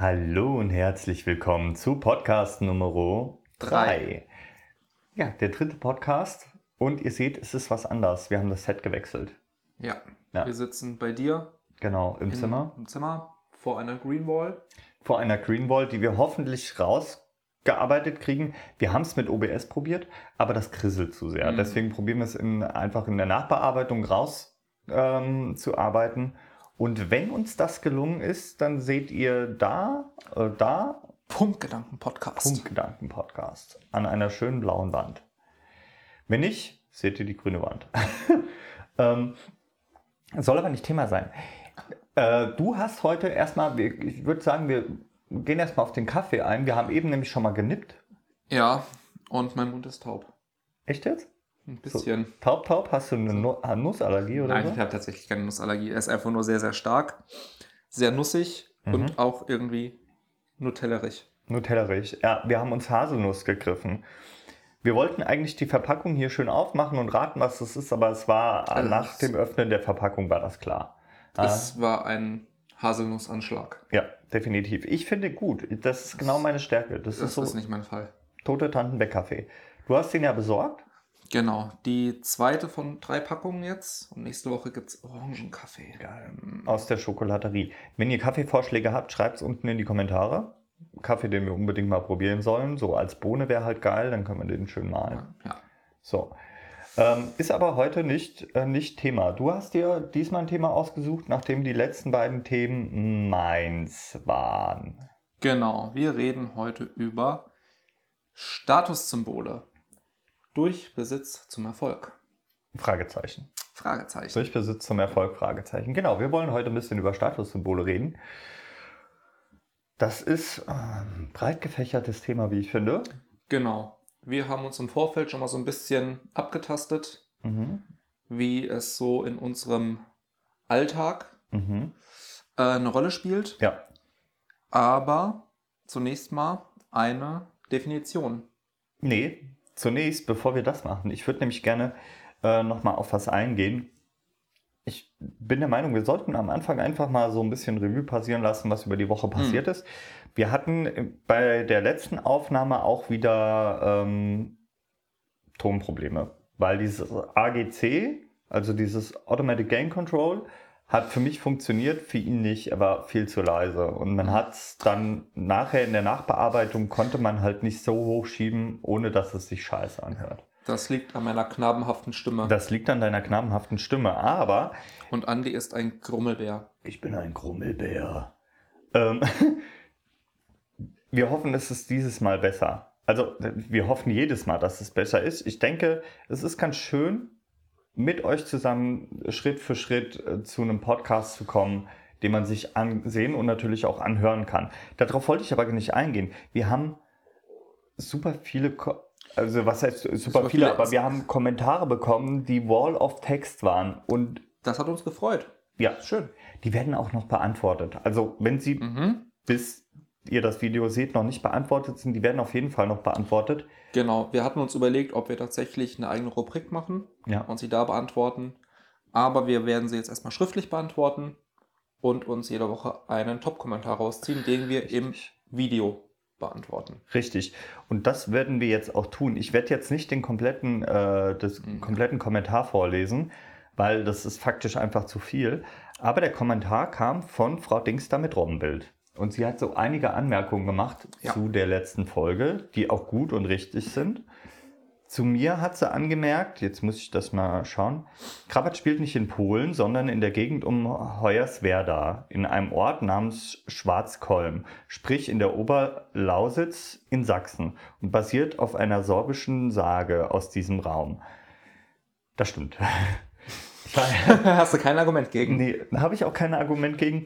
Hallo und herzlich willkommen zu Podcast Nummer 3. Ja, der dritte Podcast. Und ihr seht, es ist was anders. Wir haben das Set gewechselt. Ja. Ja. Wir sitzen bei dir Genau, im in- Zimmer. Im Zimmer vor einer Green Wall. Vor einer Greenwall, die wir hoffentlich rausgearbeitet kriegen. Wir haben es mit OBS probiert, aber das krisselt zu sehr. Mhm. Deswegen probieren wir es in, einfach in der Nachbearbeitung raus ähm, zu arbeiten. Und wenn uns das gelungen ist, dann seht ihr da, äh, da Punktgedanken Podcast. Punktgedanken-Podcast an einer schönen blauen Wand. Wenn nicht, seht ihr die grüne Wand. ähm, soll aber nicht Thema sein. Äh, du hast heute erstmal, ich würde sagen, wir gehen erstmal auf den Kaffee ein. Wir haben eben nämlich schon mal genippt. Ja, und mein Mund ist taub. Echt jetzt? Ein bisschen. Taub, taub? Hast du eine Nu- eine Nussallergie oder Nein, so? ich habe tatsächlich keine Nussallergie. Er ist einfach nur sehr, sehr stark, sehr nussig Mhm. und auch irgendwie nutellerig. Nutellerich. Ja, wir haben uns Haselnuss gegriffen. Wir wollten eigentlich die Verpackung hier schön aufmachen und raten, was das ist, aber es war Also nach dem Öffnen der Verpackung war das klar. Ah. Es war ein Haselnussanschlag. Ja, definitiv. Ich finde gut. Das ist genau meine Stärke. Das, Das ist so ist nicht mein Fall. tote Tantenbeck-Kaffee. Du hast den ja besorgt. Genau, die zweite von drei Packungen jetzt. Und nächste Woche gibt es Orangenkaffee. Aus der Schokolaterie. Wenn ihr Kaffeevorschläge habt, schreibt es unten in die Kommentare. Kaffee, den wir unbedingt mal probieren sollen. So als Bohne wäre halt geil, dann können wir den schön malen. Ja. So. Ähm, ist aber heute nicht, äh, nicht Thema. Du hast dir diesmal ein Thema ausgesucht, nachdem die letzten beiden Themen meins waren. Genau, wir reden heute über Statussymbole. Durch Besitz zum Erfolg. Fragezeichen. Fragezeichen. Durch Besitz zum Erfolg? Fragezeichen. Genau, wir wollen heute ein bisschen über Statussymbole reden. Das ist ein breit gefächertes Thema, wie ich finde. Genau. Wir haben uns im Vorfeld schon mal so ein bisschen abgetastet, Mhm. wie es so in unserem Alltag Mhm. äh, eine Rolle spielt. Ja, Aber zunächst mal eine Definition. nee, zunächst, bevor wir das machen, ich würde nämlich gerne äh, nochmal auf was eingehen. Ich bin der Meinung, wir sollten am Anfang einfach mal so ein bisschen Revue passieren lassen, was über die Woche passiert ist. Wir hatten bei der letzten Aufnahme auch wieder ähm, Tonprobleme, weil dieses AGC, also dieses Automatic Gain Control, hat für mich funktioniert, für ihn nicht, er war viel zu leise. Und man hat es dann nachher in der Nachbearbeitung, konnte man halt nicht so hochschieben, ohne dass es sich scheiße anhört. Das liegt an meiner knabenhaften Stimme. Das liegt an deiner knabenhaften Stimme, aber Und Andi ist ein Grummelbär. ich bin ein Grummelbär. Ähm, wir hoffen, es ist dieses Mal besser. Also wir hoffen jedes Mal, dass es besser ist. Ich denke, es ist ganz schön, mit euch zusammen Schritt für Schritt äh, zu einem Podcast zu kommen, den man sich ansehen und natürlich auch anhören kann. Darauf wollte ich aber nicht eingehen. Wir haben super viele, Ko also was heißt super, Super viele, viele- aber wir haben Kommentare bekommen, die Wall of Text waren und Das hat uns gefreut. ja, schön. Die werden auch noch beantwortet. Also, wenn sie Mhm. bis ihr das Video seht, noch nicht beantwortet sind, die werden auf jeden Fall noch beantwortet. Genau, wir hatten uns überlegt, ob wir tatsächlich eine eigene Rubrik machen Ja. und sie da beantworten. Aber wir werden sie jetzt erstmal schriftlich beantworten und uns jede Woche einen Top-Kommentar rausziehen, den wir im Richtig. Video beantworten. Richtig. Und das werden wir jetzt auch tun. Ich werde jetzt nicht den kompletten, äh, das Mhm. kompletten Kommentar vorlesen, weil das ist faktisch einfach zu viel. Aber der Kommentar kam von Frau Dingster mit Robbenbild. Und sie hat so einige Anmerkungen gemacht Ja. zu der letzten Folge, die auch gut und richtig sind. Zu mir hat sie angemerkt, jetzt muss ich das mal schauen, Krabat spielt nicht in Polen, sondern in der Gegend um Hoyerswerda, in einem Ort namens Schwarzkolm, sprich in der Oberlausitz in Sachsen und basiert auf einer sorbischen Sage aus diesem Raum. Das stimmt. Hast du kein Argument gegen? Nee, habe ich auch kein Argument gegen.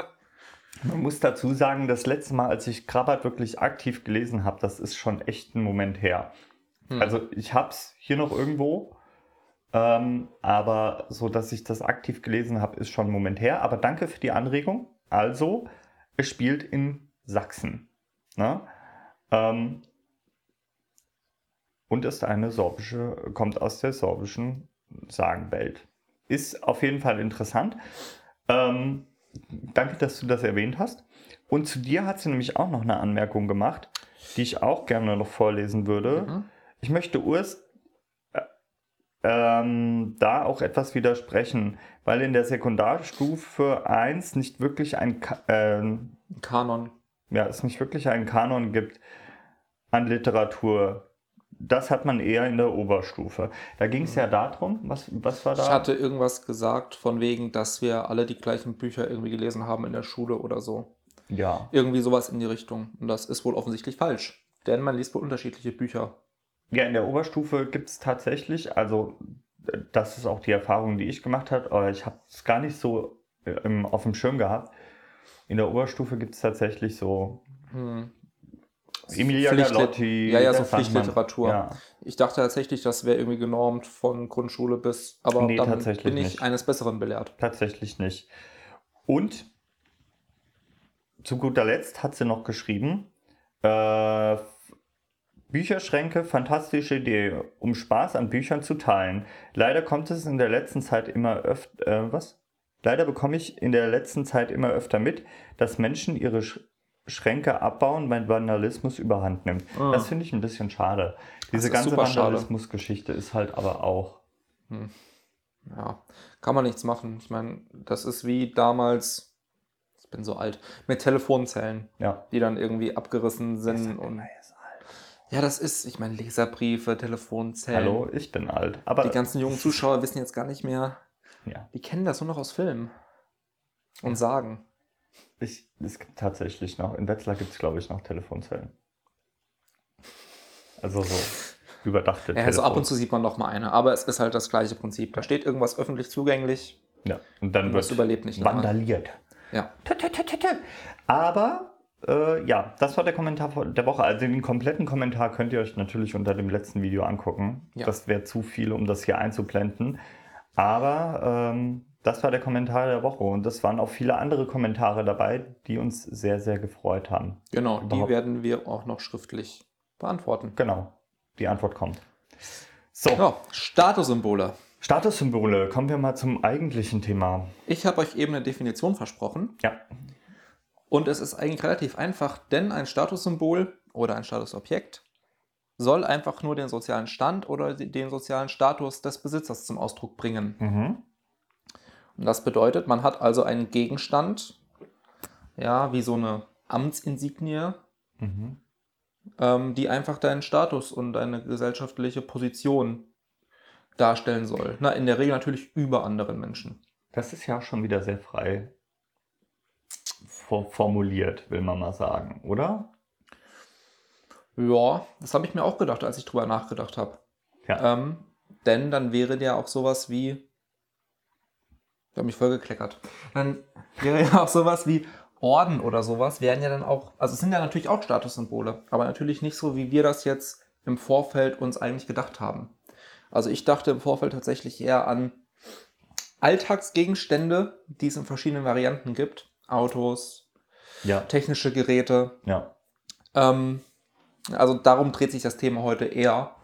Man muss dazu sagen, das letzte Mal, als ich Krabat wirklich aktiv gelesen habe, das ist schon echt ein Moment her. Hm. Also ich habe es hier noch irgendwo, ähm, aber so, dass ich das aktiv gelesen habe, ist schon ein Moment her. Aber danke für die Anregung. Also, es spielt in Sachsen. Ne? Ähm, und ist eine sorbische, kommt aus der sorbischen Sagenwelt. Ist auf jeden Fall interessant. Ähm, danke, dass du das erwähnt hast. Und zu dir hat sie nämlich auch noch eine Anmerkung gemacht, die ich auch gerne noch vorlesen würde. Mhm. Ich möchte Urs äh, ähm, da auch etwas widersprechen, weil in der Sekundarstufe 1 nicht wirklich ein, Ka ähm, Kanon. ja, es nicht wirklich einen Kanon gibt an Literatur. Das hat man eher in der Oberstufe. Da ging es ja darum, was, was war da? Ich hatte irgendwas gesagt von wegen, dass wir alle die gleichen Bücher irgendwie gelesen haben in der Schule oder so. ja. Irgendwie sowas in die Richtung. Und das ist wohl offensichtlich falsch. Denn man liest wohl unterschiedliche Bücher. Ja, in der Oberstufe gibt es tatsächlich, also das ist auch die Erfahrung, die ich gemacht habe, aber ich habe es gar nicht so äh, im, auf dem Schirm gehabt. In der Oberstufe gibt es tatsächlich so Hm. Emilia Galotti. Ja, ja, so. Pflichtliteratur. Ja. Ich dachte tatsächlich, das wäre irgendwie genormt von Grundschule bis. Aber Nee, dann bin ich nicht. eines Besseren belehrt. Tatsächlich nicht. Und zu guter Letzt hat sie noch geschrieben, äh, Bücherschränke, fantastische Idee, um Spaß an Büchern zu teilen. Leider kommt es in der letzten Zeit immer öfter, äh, was? Leider bekomme ich in der letzten Zeit immer öfter mit, dass Menschen ihre Sch Schränke abbauen, weil Vandalismus überhand nimmt. Ah. Das finde ich ein bisschen schade. Diese ganze. Vandalismus-Geschichte ist halt aber auch. Ja, kann man nichts machen. Ich meine, das ist wie damals, ich bin so alt, mit Telefonzellen, Ja. die dann irgendwie abgerissen sind. Und ja, das ist, ich meine, Leserbriefe, Telefonzellen. Hallo, ich bin alt. Aber Die ganzen jungen Zuschauer wissen jetzt gar nicht mehr, ja. die kennen das nur noch aus Filmen. Und sagen. Ich, es gibt tatsächlich noch, in Wetzlar gibt es, glaube ich, noch Telefonzellen. Also so überdachte Ja, also ab und zu sieht man noch mal eine, aber es ist halt das gleiche Prinzip. Da steht irgendwas öffentlich zugänglich Ja, und dann und wird überlebt nicht vandaliert. Ja. Aber äh, ja, das war der Kommentar der Woche. Also den kompletten Kommentar könnt ihr euch natürlich unter dem letzten Video angucken. Ja. Das wäre zu viel, um das hier einzublenden. Aber ähm, das war der Kommentar der Woche und es waren auch viele andere Kommentare dabei, die uns sehr, sehr gefreut haben. Genau, die Überhaupt- werden wir auch noch schriftlich beantworten. Genau, die Antwort kommt. So, Ja, Statussymbole. Statussymbole, kommen wir mal zum eigentlichen Thema. Ich habe euch eben eine Definition versprochen Ja, und es ist eigentlich relativ einfach, denn ein Statussymbol oder ein Statusobjekt soll einfach nur den sozialen Stand oder den sozialen Status des Besitzers zum Ausdruck bringen. mhm. Und das bedeutet, man hat also einen Gegenstand, ja, wie so eine Amtsinsignie, Mhm. ähm, die einfach deinen Status und deine gesellschaftliche Position darstellen soll. Na, in der Regel natürlich über anderen Menschen. Das ist ja schon wieder sehr frei for- formuliert, will man mal sagen, oder? Ja, das habe ich mir auch gedacht, als ich drüber nachgedacht habe. Ja. Ähm, denn dann wäre der auch sowas wie. Ich habe mich voll gekleckert. Dann wäre ja auch sowas wie Orden oder sowas, wären ja dann auch. Also es sind ja natürlich auch Statussymbole, aber natürlich nicht so, wie wir das jetzt im Vorfeld uns eigentlich gedacht haben. Also ich dachte im Vorfeld tatsächlich eher an Alltagsgegenstände, die es in verschiedenen Varianten gibt. Autos, Ja, technische Geräte, ja. ähm, also darum dreht sich das Thema heute eher.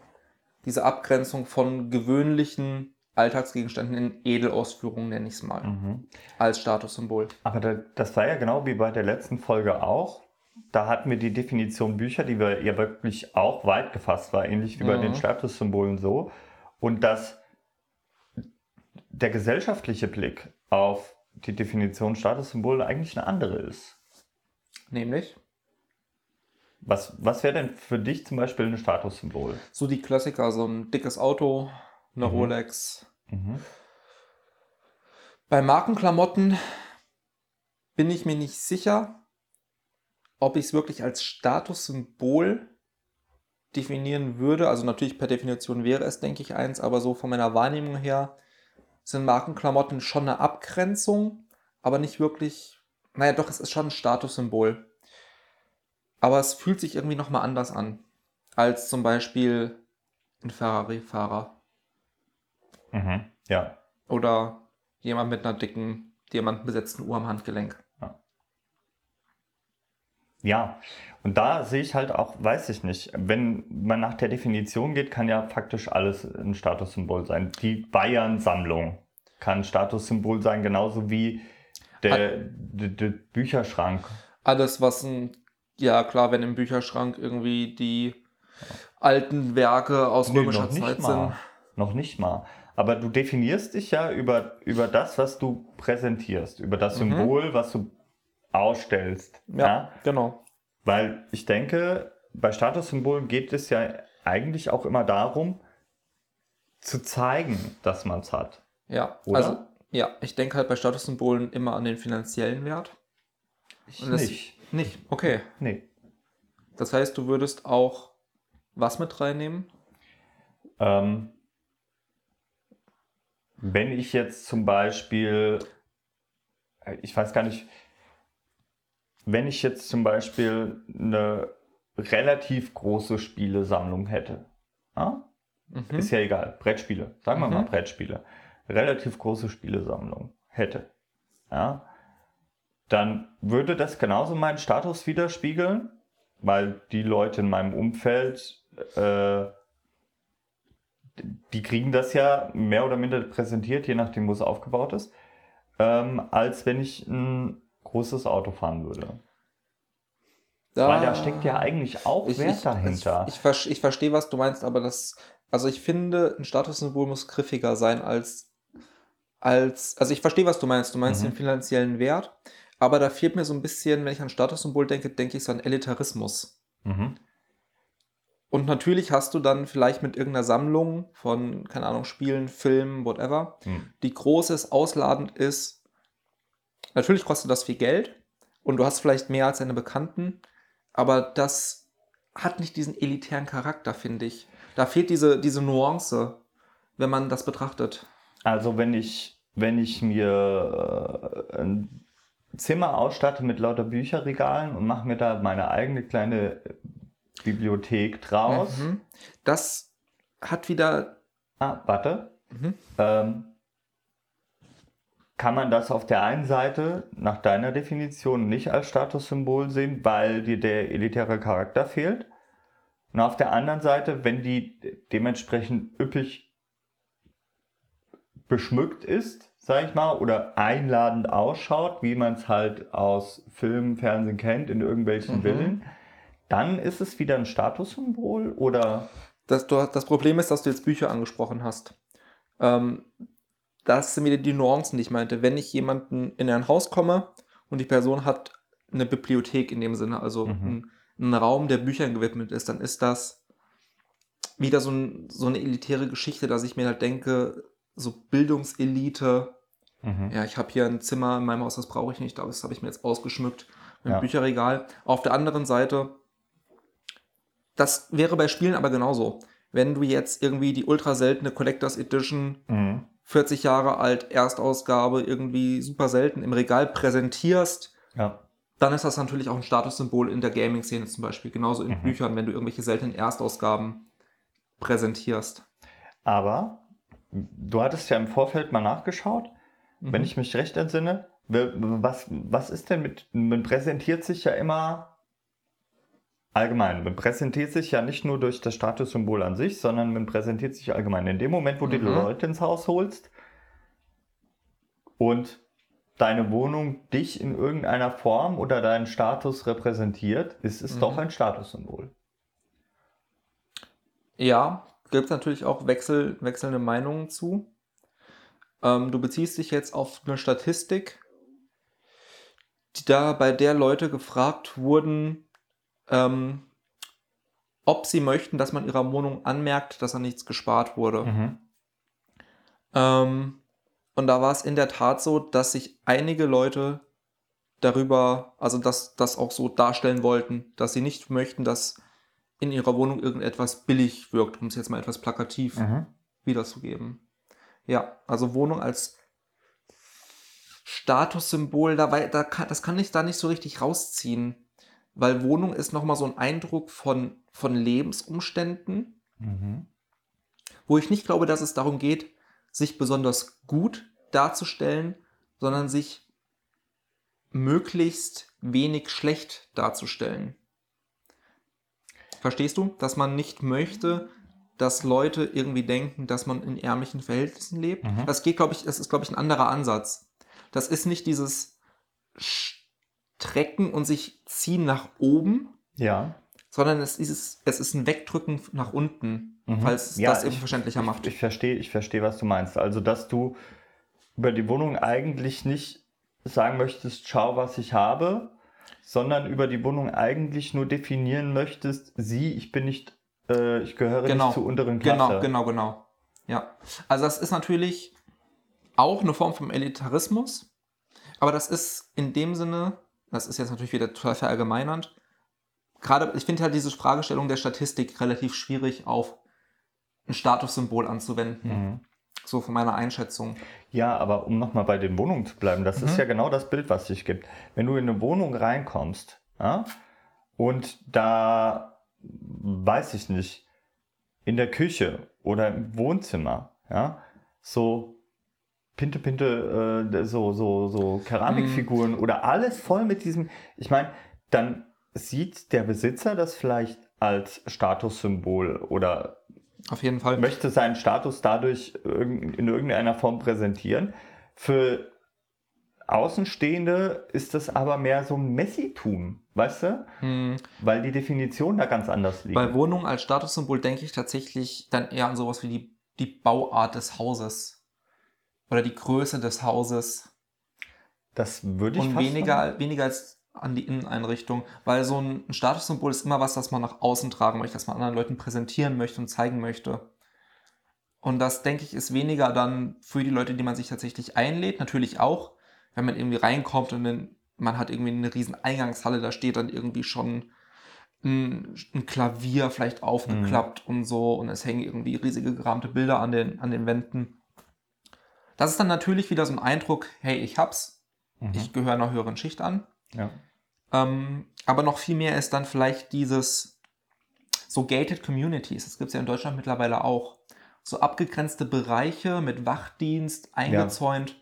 Diese Abgrenzung von gewöhnlichen Alltagsgegenständen in Edelausführungen, nenne ich es mal, Mhm. als Statussymbol. Aber da, das war ja genau wie bei der letzten Folge auch. Da hatten wir die Definition Bücher, die wir ja wirklich auch weit gefasst war, ähnlich wie bei Mhm. den Statussymbolen so. Und dass der gesellschaftliche Blick auf die Definition Statussymbole eigentlich eine andere ist. Nämlich Was, was wäre denn für dich zum Beispiel ein Statussymbol? so die Klassiker, so ein dickes Auto, eine Mhm. Rolex. Mhm. Bei Markenklamotten bin ich mir nicht sicher, ob ich es wirklich als Statussymbol definieren würde. Also natürlich per Definition wäre es, denke ich, eins, aber so von meiner Wahrnehmung her sind Markenklamotten schon eine Abgrenzung, aber nicht wirklich. Naja, doch, es ist schon ein Statussymbol. Aber es fühlt sich irgendwie nochmal anders an, als zum Beispiel ein Ferrari-Fahrer Mhm. Ja, oder jemand mit einer dicken, diamantenbesetzten Uhr am Handgelenk. Ja, und da sehe ich halt auch, weiß ich nicht, wenn man nach der Definition geht, kann ja faktisch alles ein Statussymbol sein. Die Bayern-Sammlung kann ein Statussymbol sein, genauso wie der, der, der Bücherschrank. Alles, was ein, ja klar, wenn im Bücherschrank irgendwie die alten Werke aus Nee, römischer Zeit mal. sind. Noch nicht mal. Aber du definierst dich ja über, über das, was du präsentierst, über das Mhm. Symbol, was du ausstellst. Ja, genau. Weil ich denke, bei Statussymbolen geht es ja eigentlich auch immer darum, zu zeigen, dass man es hat. Ja, Oder? also ja, ich denke halt bei Statussymbolen immer an den finanziellen Wert. Ich nicht. Nicht, okay. Nee. Das heißt, du würdest auch was mit reinnehmen? Ähm, wenn ich jetzt zum Beispiel, ich weiß gar nicht, wenn ich jetzt zum Beispiel eine relativ große Spielesammlung hätte, ja? Mhm. ist ja egal, Brettspiele, sagen wir Mhm. mal Brettspiele, relativ große Spielesammlung hätte, ja, dann würde das genauso meinen Status widerspiegeln, weil die Leute in meinem Umfeld, äh, die kriegen das ja mehr oder minder präsentiert, je nachdem, wo es aufgebaut ist, ähm, als wenn ich ein großes Auto fahren würde. Weil da steckt ja eigentlich auch ich, Wert ich, dahinter. Ich, ich, ich verstehe, was du meinst, aber das, also ich finde, ein Statussymbol muss griffiger sein als, als, also ich verstehe, was du meinst. Du meinst Mhm. den finanziellen Wert, aber da fehlt mir so ein bisschen, wenn ich an Statussymbol denke, denke ich so an Elitarismus. mhm. Und natürlich hast du dann vielleicht mit irgendeiner Sammlung von, keine Ahnung, Spielen, Filmen, whatever, Hm. die großes, ausladend ist. Natürlich kostet das viel Geld und du hast vielleicht mehr als deine Bekannten, aber das hat nicht diesen elitären Charakter, finde ich. Da fehlt diese, diese Nuance, wenn man das betrachtet. Also wenn ich, wenn ich mir äh, ein Zimmer ausstatte mit lauter Bücherregalen und mache mir da meine eigene kleine Bibliothek draus. Mhm. Das hat wieder. Ah, warte. Mhm. Ähm, kann man das auf der einen Seite nach deiner Definition nicht als Statussymbol sehen, weil dir der elitäre Charakter fehlt? Und auf der anderen Seite, wenn die dementsprechend üppig beschmückt ist, sag ich mal, oder einladend ausschaut, wie man es halt aus Film, Fernsehen kennt, in irgendwelchen Mhm. Villen, dann ist es wieder ein Statussymbol oder Das, das Problem ist, dass du jetzt Bücher angesprochen hast. Ähm, das sind wieder die Nuancen, die ich meinte. Wenn ich jemanden in ein Haus komme und die Person hat eine Bibliothek in dem Sinne, also Mhm. ein, ein Raum, der Büchern gewidmet ist, dann ist das wieder so, ein, so eine elitäre Geschichte, dass ich mir halt denke, so Bildungselite, Mhm. ja, ich habe hier ein Zimmer in meinem Haus, das brauche ich nicht, das habe ich mir jetzt ausgeschmückt mit Ja. Bücherregal. Auf der anderen Seite, das wäre bei Spielen aber genauso. Wenn du jetzt irgendwie die ultra seltene Collectors Edition, Mhm. 40 Jahre alt, Erstausgabe, irgendwie super selten im Regal präsentierst, Ja. dann ist das natürlich auch ein Statussymbol in der Gaming-Szene zum Beispiel. Genauso in Mhm. Büchern, wenn du irgendwelche seltenen Erstausgaben präsentierst. Aber du hattest ja im Vorfeld mal nachgeschaut, wenn Mhm. ich mich recht entsinne. Was, was ist denn mit, man präsentiert sich ja immer allgemein. Man präsentiert sich ja nicht nur durch das Statussymbol an sich, sondern man präsentiert sich allgemein. In dem Moment, wo du die Mhm. Leute ins Haus holst und deine Wohnung dich in irgendeiner Form oder deinen Status repräsentiert, ist es Mhm. doch ein Statussymbol. Ja, gibt es natürlich auch Wechsel, wechselnde Meinungen zu. Ähm, du beziehst dich jetzt auf eine Statistik, die da bei der Leute gefragt wurden, ähm, ob sie möchten, dass man ihrer Wohnung anmerkt, dass an nichts gespart wurde. Mhm. Ähm, und da war es in der Tat so, dass sich einige Leute darüber, also das, das auch so darstellen wollten, dass sie nicht möchten, dass in ihrer Wohnung irgendetwas billig wirkt, um es jetzt mal etwas plakativ Mhm. wiederzugeben. Ja, also Wohnung als Statussymbol, da, da kann, das kann ich da nicht so richtig rausziehen, weil Wohnung ist nochmal so ein Eindruck von, von Lebensumständen, Mhm. wo ich nicht glaube, dass es darum geht, sich besonders gut darzustellen, sondern sich möglichst wenig schlecht darzustellen. Verstehst du? Dass man nicht möchte, dass Leute irgendwie denken, dass man in ärmlichen Verhältnissen lebt. Mhm. Das geht, glaube ich, das ist, glaube ich, ein anderer Ansatz. Das ist nicht dieses Strecken und sich ziehen nach oben, Ja. sondern es ist, es ist ein Wegdrücken nach unten, Mhm. falls Ja, das ich- verständlicher macht. Ich verstehe, ich verstehe, was du meinst. Also, dass du über die Wohnung eigentlich nicht sagen möchtest, schau, was ich habe, sondern über die Wohnung eigentlich nur definieren möchtest, sieh, ich bin nicht, äh, ich gehöre Genau. nicht zur unteren Klasse. Genau, genau, genau. Ja. Also das ist natürlich auch eine Form vom Elitarismus, aber das ist in dem Sinne, das ist jetzt natürlich wieder total verallgemeinernd, gerade, ich finde halt diese Fragestellung der Statistik relativ schwierig auf ein Statussymbol anzuwenden. Mhm. So von meiner Einschätzung. Ja, aber um nochmal bei den Wohnungen zu bleiben, das ist Mhm. ja genau das Bild, was sich gibt. Wenn du in eine Wohnung reinkommst ja, und da, weiß ich nicht, in der Küche oder im Wohnzimmer, ja, so Pinte, Pinte, äh, so, so, so Keramikfiguren oder alles voll mit diesem, ich meine, dann sieht der Besitzer das vielleicht als Statussymbol oder Auf jeden Fall. möchte seinen Status dadurch in irgendeiner Form präsentieren. Für Außenstehende ist das aber mehr so ein Messitum, weißt du? Hm. Weil die Definition da ganz anders liegt. Bei Wohnung als Statussymbol denke ich tatsächlich dann eher an sowas wie die, die Bauart des Hauses. Oder die Größe des Hauses. das würde ich Und weniger, weniger als an die Inneneinrichtung. Weil so ein Statussymbol ist immer was, das man nach außen tragen möchte, das man anderen Leuten präsentieren möchte und zeigen möchte. Und das, denke ich, ist weniger dann für die Leute, die man sich tatsächlich einlädt. Natürlich auch, wenn man irgendwie reinkommt und dann, man hat irgendwie eine riesen Eingangshalle, da steht dann irgendwie schon ein, ein Klavier vielleicht aufgeklappt und so und es hängen irgendwie riesige gerahmte Bilder an den, an den Wänden. Das ist dann natürlich wieder so ein Eindruck, hey, ich hab's, Mhm. ich gehöre einer höheren Schicht an. ja. Ähm, aber noch viel mehr ist dann vielleicht dieses so gated communities. Das gibt es ja in Deutschland mittlerweile auch. So abgegrenzte Bereiche mit Wachdienst eingezäunt,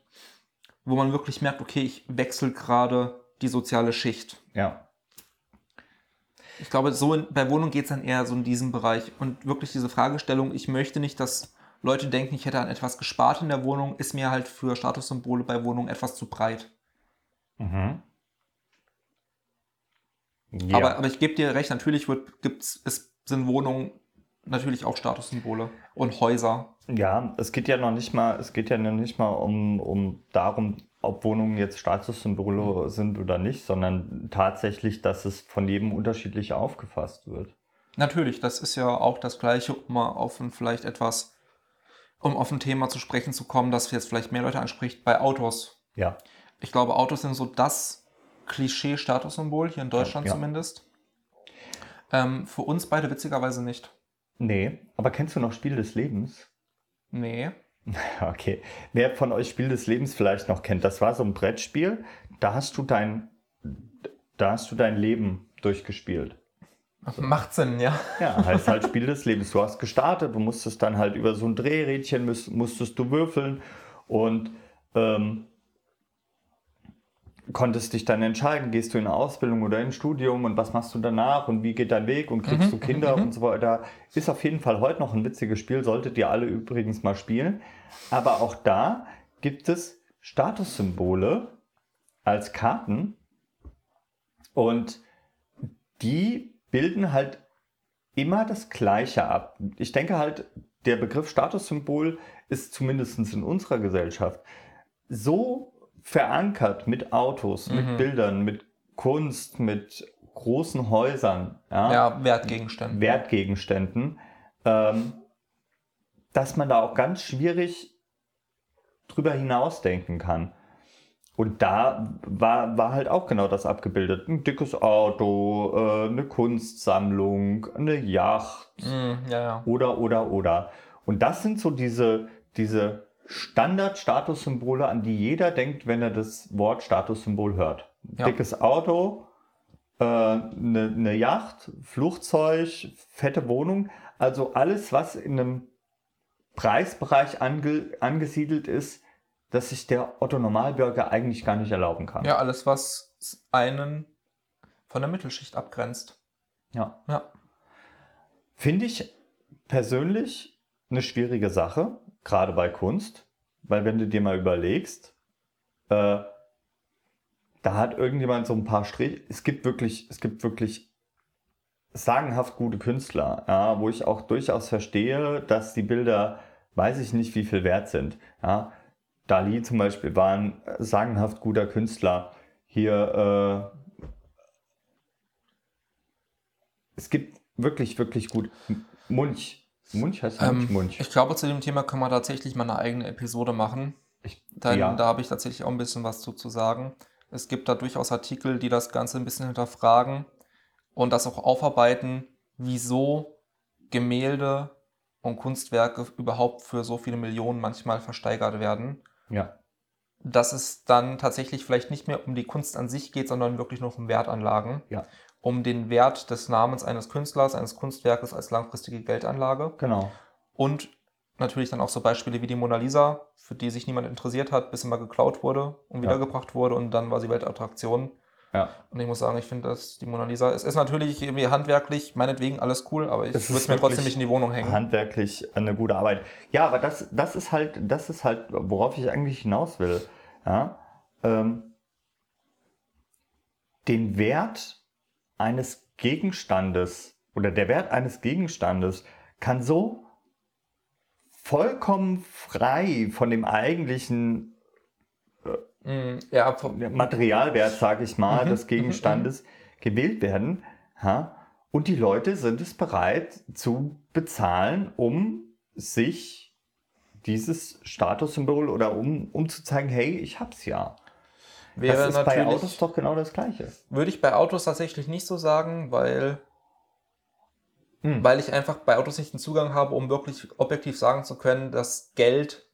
wo man wirklich merkt, okay, ich wechsle gerade die soziale Schicht. ja. Ich glaube, so in, bei Wohnung geht es dann eher so in diesem Bereich. Und wirklich diese Fragestellung, ich möchte nicht, dass Leute denken, ich hätte an etwas gespart in der Wohnung, ist mir halt für Statussymbole bei Wohnung etwas zu breit. Mhm. Ja. Aber, aber ich gebe dir recht, natürlich wird, gibt's, es sind Wohnungen natürlich auch Statussymbole und Häuser. Ja, es geht ja noch nicht mal, es geht ja noch nicht mal um, um darum, ob Wohnungen jetzt Statussymbole sind oder nicht, sondern tatsächlich, dass es von jedem unterschiedlich aufgefasst wird. Natürlich, das ist ja auch das Gleiche, um mal auf ein vielleicht etwas, um auf ein Thema zu sprechen zu kommen, das jetzt vielleicht mehr Leute anspricht, bei Autos. Ja. Ich glaube, Autos sind so das Klischee-Statussymbol, hier in Deutschland Ja. zumindest. Ähm, für uns beide witzigerweise nicht. Nee, aber kennst du noch Spiel des Lebens? Nee. Okay. Wer von euch Spiel des Lebens vielleicht noch kennt, das war so ein Brettspiel, da hast du dein, da hast du dein Leben durchgespielt. Macht Sinn, ja. Ja, heißt halt Spiel des Lebens. Du hast gestartet, du musstest dann halt über so ein Drehrädchen müsst, musstest du würfeln und ähm, konntest dich dann entscheiden, gehst du in eine Ausbildung oder in ein Studium und was machst du danach und wie geht dein Weg und kriegst du Kinder und so weiter. Ist auf jeden Fall heute noch ein witziges Spiel, solltet ihr alle übrigens mal spielen. Aber auch da gibt es Statussymbole als Karten und die bilden halt immer das Gleiche ab. Ich denke halt, der Begriff Statussymbol ist zumindest in unserer Gesellschaft so verankert mit Autos, mit Mhm. Bildern, mit Kunst, mit großen Häusern, ja, Ja, Wertgegenstände. Wertgegenständen, ähm, dass man da auch ganz schwierig drüber hinausdenken kann. Und da war, war halt auch genau das abgebildet. Ein dickes Auto, äh, eine Kunstsammlung, eine Yacht Mm, ja, ja. oder, oder, oder. Und das sind so diese, diese Standard-Statussymbole, an die jeder denkt, wenn er das Wort Statussymbol hört. Ja. Dickes Auto, äh, eine, eine Yacht, Flugzeug, fette Wohnung. Also alles, was in einem Preisbereich ange, angesiedelt ist, dass sich der Otto Normalbürger eigentlich gar nicht erlauben kann. Ja, alles, was einen von der Mittelschicht abgrenzt. ja. Ja. Finde ich persönlich eine schwierige Sache, gerade bei Kunst, weil wenn du dir mal überlegst, äh, da hat irgendjemand so ein paar Striche. Es gibt wirklich, es gibt wirklich sagenhaft gute Künstler, ja, wo ich auch durchaus verstehe, dass die Bilder, weiß ich nicht, wie viel wert sind. Ja. Dali zum Beispiel war ein sagenhaft guter Künstler. Hier, äh, es gibt wirklich, wirklich gut. Munch. Munch heißt Ähm, Munch, Munch. Ich glaube, zu dem Thema können wir tatsächlich mal eine eigene Episode machen. Ich, Dann, ja. Da habe ich tatsächlich auch ein bisschen was zu, zu sagen. Es gibt da durchaus Artikel, die das Ganze ein bisschen hinterfragen und das auch aufarbeiten, wieso Gemälde und Kunstwerke überhaupt für so viele Millionen manchmal versteigert werden. Ja. Dass es dann tatsächlich vielleicht nicht mehr um die Kunst an sich geht, sondern wirklich nur um Wertanlagen. Ja. Um den Wert des Namens eines Künstlers, eines Kunstwerkes als langfristige Geldanlage. Genau. Und natürlich dann auch so Beispiele wie die Mona Lisa, für die sich niemand interessiert hat, bis sie mal geklaut wurde und Ja. wiedergebracht wurde und dann war sie Weltattraktion. Ja. Und ich muss sagen, ich finde, dass die Mona Lisa, es ist natürlich irgendwie handwerklich, meinetwegen alles cool, aber ich würde es mir trotzdem nicht in die Wohnung hängen. handwerklich eine gute Arbeit. Ja, aber das, das ist halt, das ist halt, worauf ich eigentlich hinaus will. Ja? Ähm, den Wert eines Gegenstandes oder der Wert eines Gegenstandes kann so vollkommen frei von dem eigentlichen ja, vom- Materialwert, sage ich mal, Mhm, des Gegenstandes gewählt werden. Ja? Und die Leute sind es bereit zu bezahlen, um sich dieses Statussymbol oder um, um zu zeigen, hey, ich hab's ja. wäre das ist bei Autos doch genau das Gleiche. würde ich bei Autos tatsächlich nicht so sagen, weil, Hm. weil ich einfach bei Autos nicht den Zugang habe, um wirklich objektiv sagen zu können, dass Geld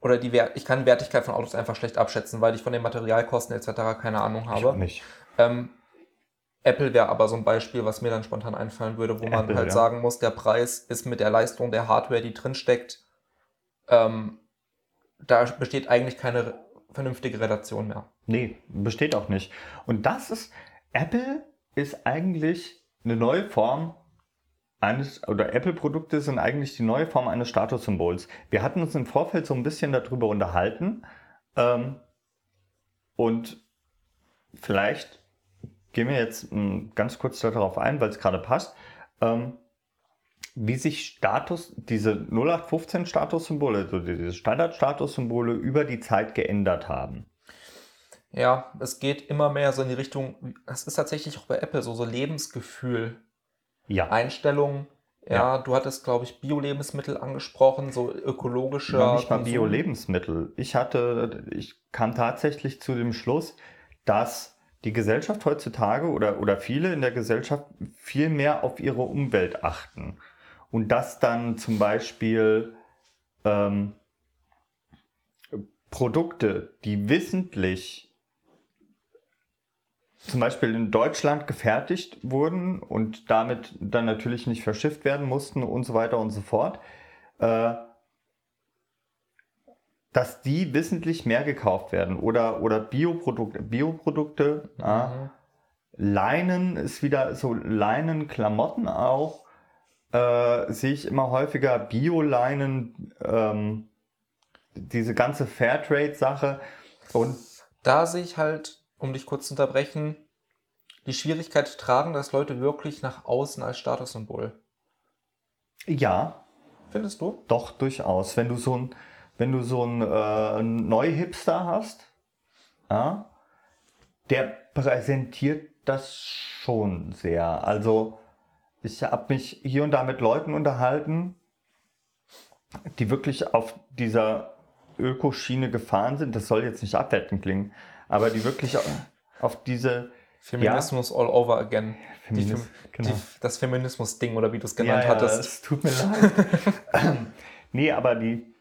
oder die Wert, ich kann Wertigkeit von Autos einfach schlecht abschätzen, weil ich von den Materialkosten etc. keine Ahnung Ich habe. auch nicht. Ähm, Apple wäre aber so ein Beispiel, was mir dann spontan einfallen würde, wo man Apple, halt ja. sagen muss, der Preis ist mit der Leistung der Hardware, die drinsteckt, ähm, da besteht eigentlich keine vernünftige Relation mehr. Nee, besteht auch nicht. Und das ist, Apple ist eigentlich eine neue Form eines, oder Apple-Produkte sind eigentlich die neue Form eines Statussymbols. Wir hatten uns im Vorfeld so ein bisschen darüber unterhalten. Ähm, und vielleicht gehen wir jetzt mh, ganz kurz darauf ein, weil es gerade passt. Ähm, wie sich Status, diese 0815 Statussymbole, also diese Standard-Statussymbole über die Zeit geändert haben. Ja, es geht immer mehr so in die Richtung, es ist tatsächlich auch bei Apple so, so Lebensgefühl, Ja. Einstellung. Ja, du hattest, glaube ich, Bio-Lebensmittel angesprochen, so ökologischer Noch nicht mal. Bio-Lebensmittel. Ich hatte, ich kam tatsächlich zu dem Schluss, dass die Gesellschaft heutzutage oder, oder viele in der Gesellschaft viel mehr auf ihre Umwelt achten. Und dass dann zum Beispiel ähm, Produkte, die wissentlich zum Beispiel in Deutschland gefertigt wurden und damit dann natürlich nicht verschifft werden mussten und so weiter und so fort, äh, dass die wissentlich mehr gekauft werden oder, oder Bioprodukte, Bioprodukte. Mhm. Leinen ist wieder so Leinenklamotten auch, äh, sehe ich immer häufiger Bio-Leinen, ähm, diese ganze Fairtrade-Sache und Da sehe ich halt, um dich kurz zu unterbrechen, die Schwierigkeit tragen das Leute wirklich nach außen als Statussymbol. ja, Findest du? Doch, durchaus. Wenn du so ein, wenn du so ein äh, Neu-Hipster hast, ja, der präsentiert das schon sehr. Also, ich habe mich hier und da mit Leuten unterhalten, die wirklich auf dieser Ökoschiene gefahren sind. Das soll jetzt nicht abwertend klingen, aber die wirklich auf diese Feminismus all over again. Feminis- Fem- genau. die, das Feminismus-Ding oder wie du es genannt ja, ja, hattest. Es tut mir leid. Nee, aber die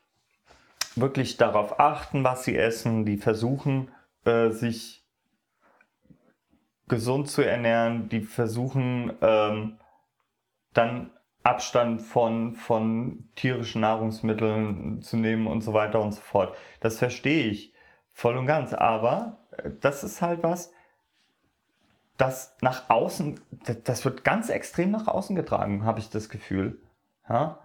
wirklich darauf achten, was sie essen, die versuchen, äh, sich gesund zu ernähren, die versuchen ähm, dann Abstand von, von tierischen Nahrungsmitteln zu nehmen und so weiter und so fort. Das verstehe ich voll und ganz, aber äh, das ist halt was, das nach außen, das, wird ganz extrem nach außen getragen, habe ich das Gefühl. Ja?